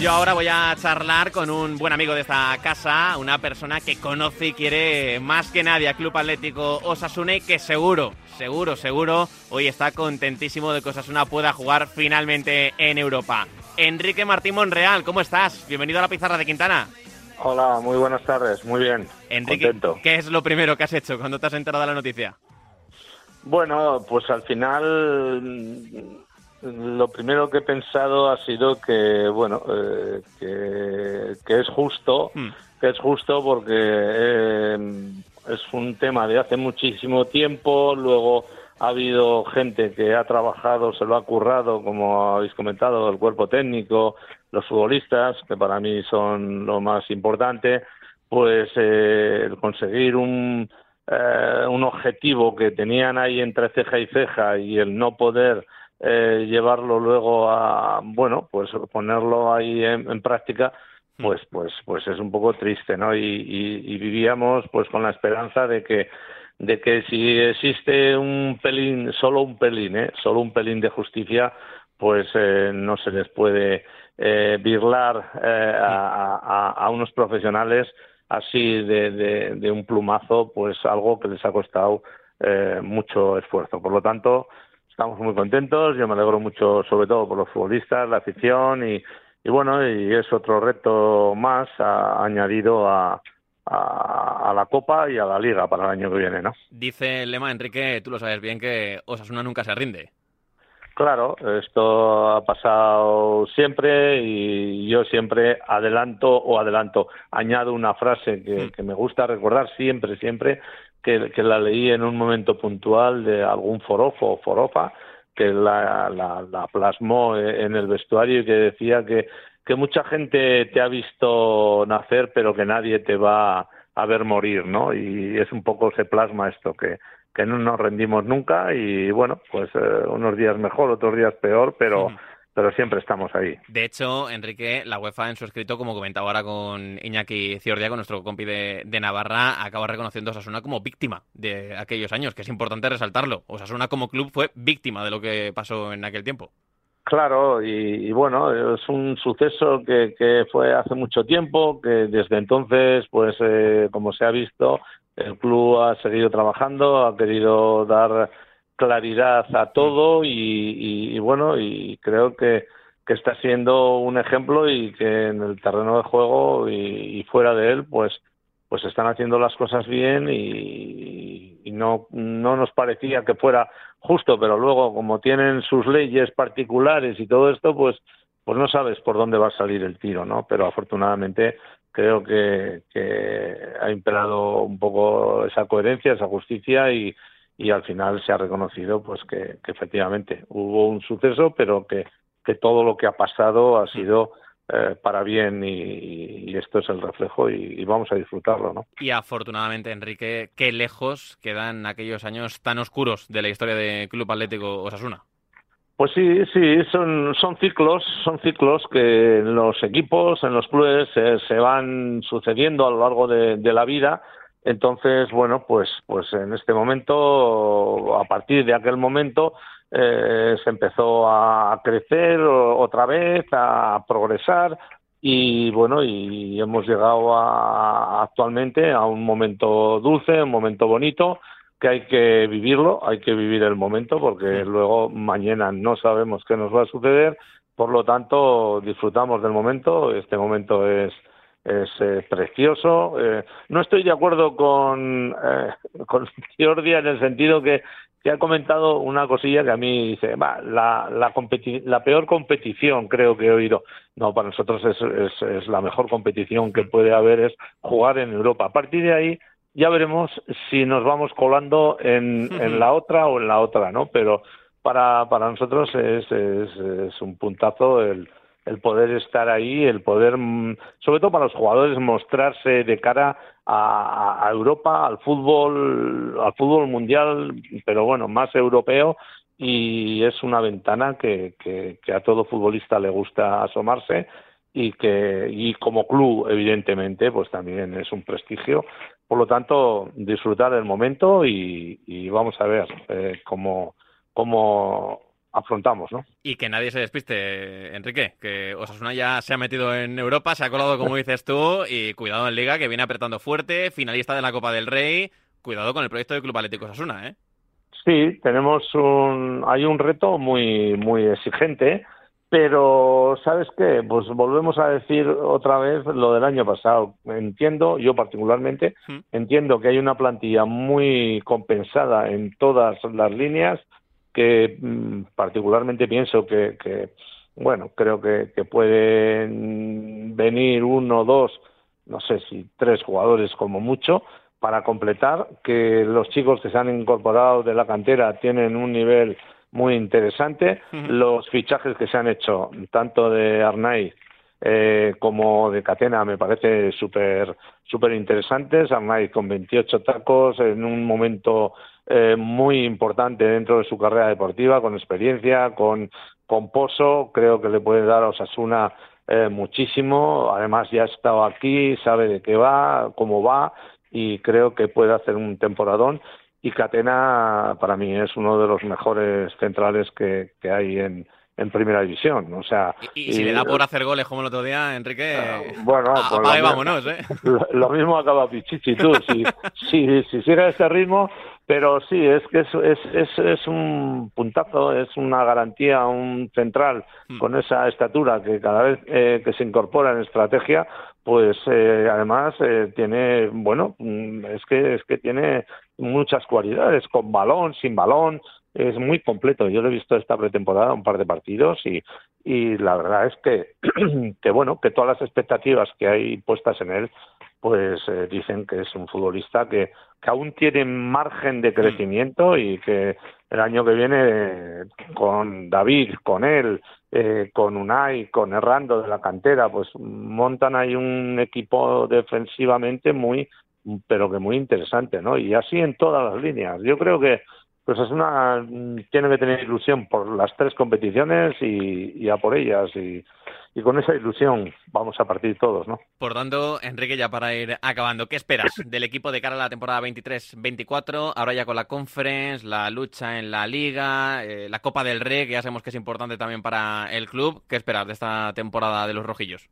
Yo ahora voy a charlar con un buen amigo de esta casa, una persona que conoce y quiere más que nadie a Club Atlético Osasuna y que seguro, seguro, seguro, hoy está contentísimo de que Osasuna pueda jugar finalmente en Europa. Enrique Martín Monreal, ¿cómo estás? Bienvenido a la pizarra de Quintana. Hola, muy buenas tardes, muy bien. Enrique, contento. ¿qué es lo primero que has hecho cuando te has enterado de la noticia? Bueno, pues al final lo primero que he pensado ha sido que, bueno, eh, que, es justo, Hmm. que es justo porque eh, es un tema de hace muchísimo tiempo, luego ha habido gente que ha trabajado, se lo ha currado, como habéis comentado, el cuerpo técnico, los futbolistas, que para mí son lo más importante, pues eh, el conseguir un, eh, un objetivo que tenían ahí entre ceja y ceja y el no poder eh, llevarlo luego a bueno pues ponerlo ahí en, en práctica pues pues pues es un poco triste no y, y, y, vivíamos pues con la esperanza de que de que si existe un pelín solo un pelín ¿eh? solo un pelín de justicia pues eh, no se les puede eh, birlar eh, a, a, a, unos profesionales así de, de, de, un plumazo pues algo que les ha costado eh, mucho esfuerzo. Por lo tanto estamos muy contentos, yo me alegro mucho sobre todo por los futbolistas, la afición y, y bueno, y es otro reto más a, añadido a, a, a, la Copa y a la Liga para el año que viene, ¿no? Dice el lema, Enrique, tú lo sabes bien, que Osasuna nunca se rinde. Claro, esto ha pasado siempre y yo siempre adelanto o adelanto, añado una frase que, Mm. que me gusta recordar siempre, siempre, que, la leí en un momento puntual de algún forofo o forofa que la, la, la, plasmó en el vestuario y que decía que, que mucha gente te ha visto nacer pero que nadie te va a ver morir, ¿no? Y es un poco se plasma esto, que, que no nos rendimos nunca y bueno, pues eh, unos días mejor, otros días peor, pero... pero siempre estamos ahí. De hecho, Enrique, la UEFA en su escrito, como comentaba ahora con Iñaki Ciordia, con nuestro compi de, de, Navarra, acaba reconociendo a Osasuna como víctima de aquellos años, que es importante resaltarlo. Osasuna como club fue víctima de lo que pasó en aquel tiempo. Claro, y, y bueno, es un suceso que, que, fue hace mucho tiempo, que desde entonces, pues eh, como se ha visto, el club ha seguido trabajando, ha querido dar claridad a todo y, y, bueno y creo que, que está siendo un ejemplo y que en el terreno de juego y, y fuera de él pues pues están haciendo las cosas bien y, y, no no nos parecía que fuera justo pero luego como tienen sus leyes particulares y todo esto pues pues no sabes por dónde va a salir el tiro no pero afortunadamente creo que, que ha imperado un poco esa coherencia esa justicia y y al final se ha reconocido pues que, que efectivamente hubo un suceso pero que, que, todo lo que ha pasado ha sido eh, para bien y, y, esto es el reflejo y, y, vamos a disfrutarlo ¿no? y afortunadamente Enrique qué lejos quedan aquellos años tan oscuros de la historia del Club Atlético Osasuna pues sí, sí, son, son ciclos, son ciclos que en los equipos, en los clubes eh, se van sucediendo a lo largo de, de la vida entonces, bueno, pues, pues en este momento, a partir de aquel momento, eh, se empezó a crecer otra vez, a progresar y bueno, y hemos llegado a, actualmente a un momento dulce, un momento bonito que hay que vivirlo, hay que vivir el momento porque luego mañana no sabemos qué nos va a suceder, por lo tanto disfrutamos del momento, este momento es es eh, precioso. Eh, no estoy de acuerdo con, eh, con Giordia en el sentido que, que, ha comentado una cosilla que a mí dice, va, la, la, la, peor competición creo que he oído. No, para nosotros es, es, es, la mejor competición que puede haber es jugar en Europa. A partir de ahí ya veremos si nos vamos colando en, en la otra o en la otra, ¿no? Pero para, para nosotros es, es, es un puntazo el el poder estar ahí, el poder, sobre todo para los jugadores, mostrarse de cara a, a, Europa, al fútbol, al fútbol mundial, pero bueno, más europeo, y es una ventana que a todo futbolista le gusta asomarse y que y como club evidentemente pues también es un prestigio. Por lo tanto disfrutar del momento y, y vamos a ver eh, cómo cómo afrontamos, ¿no? Y que nadie se despiste, Enrique, que Osasuna ya se ha metido en Europa, se ha colado como dices tú, y cuidado en Liga, que viene apretando fuerte, finalista de la Copa del Rey, cuidado con el proyecto de Club Atlético Osasuna, ¿eh? Sí, tenemos un, hay un reto muy, muy exigente, pero ¿sabes qué? Pues volvemos a decir otra vez lo del año pasado. Entiendo, yo particularmente, hmm. entiendo que hay una plantilla muy compensada en todas las líneas, que mm, particularmente pienso que, que bueno, creo que, que, pueden venir uno, dos, no sé si tres jugadores como mucho para completar, que los chicos que se han incorporado de la cantera tienen un nivel muy interesante. Los fichajes que se han hecho, tanto de Arnaiz eh, como de Catena, me parece súper súper interesantes. Arnaiz con 28 tacos en un momento eh, muy importante dentro de su carrera deportiva, con experiencia, con, con Pozo, creo que le puede dar a Osasuna eh, muchísimo. Además, ya ha estado aquí, sabe de qué va, cómo va, y creo que puede hacer un temporadón. Y Catena, para mí, es uno de los mejores centrales que, que hay en, en primera división. O sea, y, si le da por hacer goles como el otro día, Enrique, uh, bueno, pues vámonos, ¿eh? Lo, mismo acaba Pichichi tú. si, si, si sigue ese ritmo, pero sí, es que es, es, es, un puntazo, es una garantía, un central hmm. con esa estatura que cada vez eh, que se incorpora en estrategia, pues eh, además eh, tiene, bueno, mm, es que es que tiene muchas cualidades, con balón, sin balón, es muy completo. Yo lo he visto esta pretemporada, un par de partidos, y, y la verdad es que, que, bueno, que todas las expectativas que hay puestas en él, pues eh, dicen que es un futbolista que, que aún tiene margen de crecimiento y que el año que viene con David, con él, eh, con Unai, con Errando de la cantera, pues montan ahí un equipo defensivamente muy, pero que muy interesante, ¿no? Y así en todas las líneas. Yo creo que pues es una tiene que tener ilusión por las tres competiciones y, a por ellas y, con esa ilusión vamos a partir todos, ¿no? Por tanto, Enrique, ya para ir acabando, ¿qué esperas del equipo de cara a la temporada 23-24? Ahora ya con la Conference, la lucha en la Liga, eh, la Copa del Rey, que ya sabemos que es importante también para el club. ¿Qué esperas de esta temporada de los rojillos?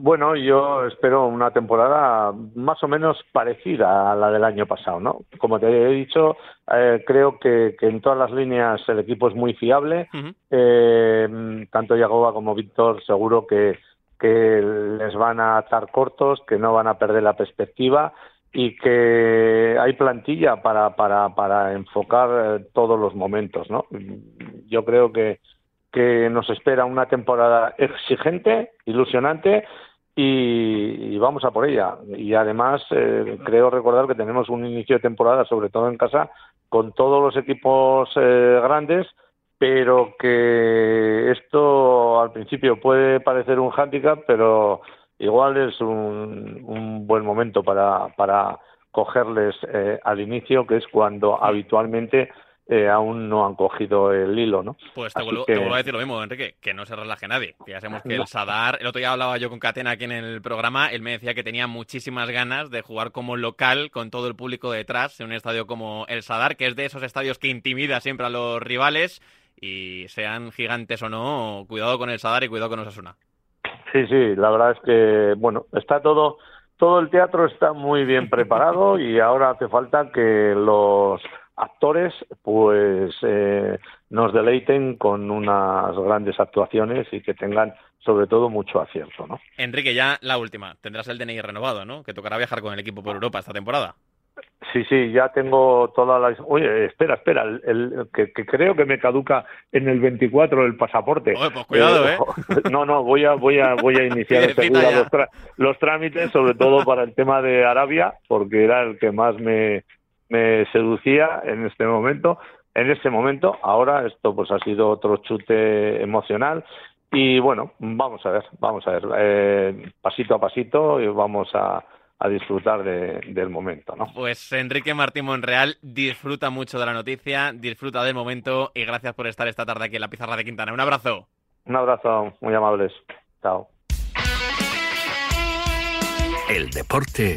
Bueno, yo espero una temporada más o menos parecida a la del año pasado, ¿no? Como te he dicho, eh, creo que, en todas las líneas el equipo es muy fiable. eh, tanto Yagoba como Víctor seguro que, que les van a atar cortos, que no van a perder la perspectiva y que hay plantilla para, para, para enfocar eh, todos los momentos, ¿no? Yo creo que que nos espera una temporada exigente, ilusionante y, vamos a por ella. Y además eh, creo recordar que tenemos un inicio de temporada, sobre todo en casa, con todos los equipos eh, grandes, pero que esto al principio puede parecer un hándicap, pero igual es un, un buen momento para, para cogerles eh, al inicio, que es cuando habitualmente eh, aún no han cogido el hilo, ¿no? Pues te vuelvo, a decir lo mismo, Enrique, que no se relaje nadie. Que ya sabemos que el Sadar, el otro día hablaba yo con Catena aquí en el programa, él me decía que tenía muchísimas ganas de jugar como local con todo el público detrás en un estadio como el Sadar, que es de esos estadios que intimida siempre a los rivales y sean gigantes o no, cuidado con el Sadar y cuidado con Osasuna. Sí, sí, la verdad es que, bueno, está todo, todo el teatro está muy bien preparado y ahora hace falta que los actores pues eh, nos deleiten con unas grandes actuaciones y que tengan sobre todo mucho acierto, ¿no? Enrique, ya la última. Tendrás el DNI renovado, ¿no? Que tocará viajar con el equipo por Europa esta temporada. Sí, sí, ya tengo todas las... Oye, espera, espera, el, que, creo que me caduca en el 24 el pasaporte. pues cuidado, ¿eh? No, no, voy a, voy a, voy a iniciar los, los trámites, sobre todo para el tema de Arabia, porque era el que más me, me seducía en este momento, en ese momento. Ahora esto pues ha sido otro chute emocional y bueno, vamos a ver, vamos a ver, eh, pasito a pasito y vamos a, a disfrutar del momento, ¿no? Pues Enrique Martín Monreal disfruta mucho de la noticia, disfruta del momento y gracias por estar esta tarde aquí en la pizarra de Quintana. Un abrazo. Un abrazo, muy amables. Chao. El deporte